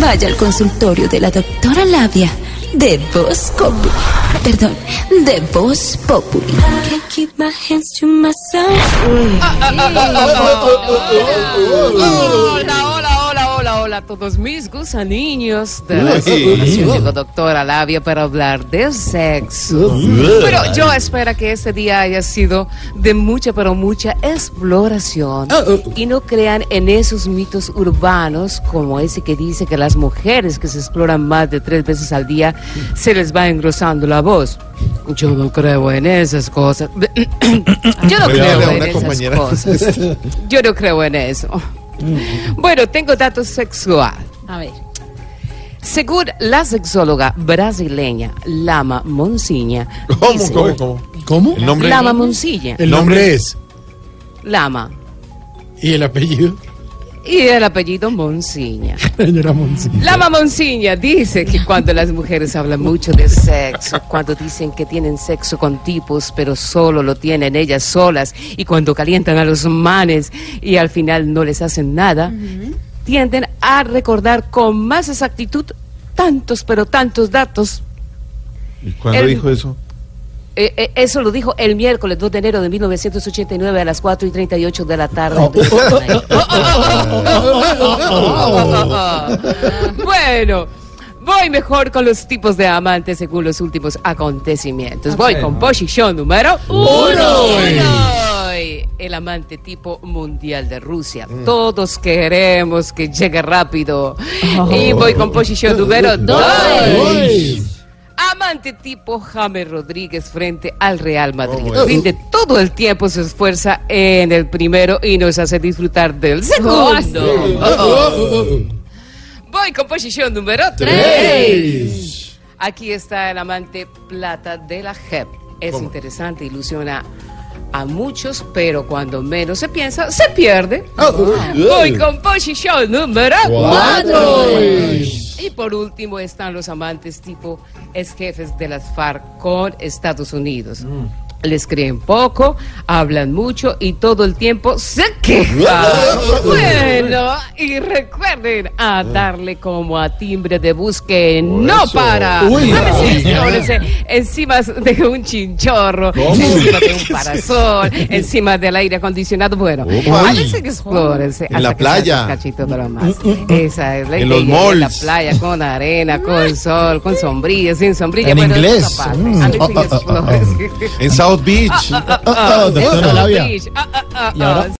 Vaya al consultorio de la doctora Labia de Voz Populi. Perdón, de Voz Populi. Can't keep my hands to myself. Hola, hola, hola, a todos mis gusaniños de la Llegó Doctora Labia para hablar de sexo. Pero yo espero que este día haya sido de mucha, pero mucha exploración. Y no crean en esos mitos urbanos como ese que dice que las mujeres que se exploran más de tres veces al día se les va engrosando la voz. Yo no creo en esas cosas. Yo no creo en esas cosas. Yo no creo en eso. Bueno, tengo datos sexual. A ver. Según la sexóloga brasileña Lama Monsiña, ¿Cómo, dice- cómo, cómo? ¿Cómo? El nombre. Lama Monsiña, El nombre es. Lama, ¿Y el apellido? Y el apellido Monsiña. Señora Monsiño. Lama Monsiña dice que cuando las mujeres hablan mucho de sexo, cuando dicen que tienen sexo con tipos, pero solo lo tienen ellas solas, y cuando calientan a los manes y al final no les hacen nada, tienden a recordar con más exactitud tantos, pero tantos datos. ¿Y cuándo El- dijo eso? Eh, eh, eso lo dijo el miércoles 2 de enero de 1989 a las 4 y 38 de la tarde. bueno, voy mejor con los tipos de amantes según los últimos acontecimientos. Voy con posición número uno. El amante tipo mundial de Rusia. Todos queremos que llegue rápido. Y voy con posición número dos. Amante tipo James Rodríguez frente al Real Madrid. Oh, bueno. Rinde todo el tiempo se esfuerza en el primero y nos hace disfrutar del segundo. Voy con posición número 3. Aquí está el amante plata de la JEP. Es ¿Cómo? interesante, ilusiona a muchos, pero cuando menos se piensa, se pierde. Voy con posición número 4. Y por último están los amantes tipo ex jefes de las FARC con Estados Unidos. Les creen poco, hablan mucho y todo el tiempo se quejan. bueno, y recuerden a darle como a timbre de bus que no eso. para. Uy. Encima de un chinchorro, encima de un parasol, encima del aire acondicionado. Bueno, ¿Cómo? veces explórense. En la que playa. un cachito de lo más. Esa es la En los idea, En la malls. playa, con arena, con sol, con sombrilla, sin sombrilla. En bueno, inglés. Mm. Ah, ah, ah. En South Beach. Uh, uh, uh, uh, oh, uh, uh, uh, uh, uh, uh,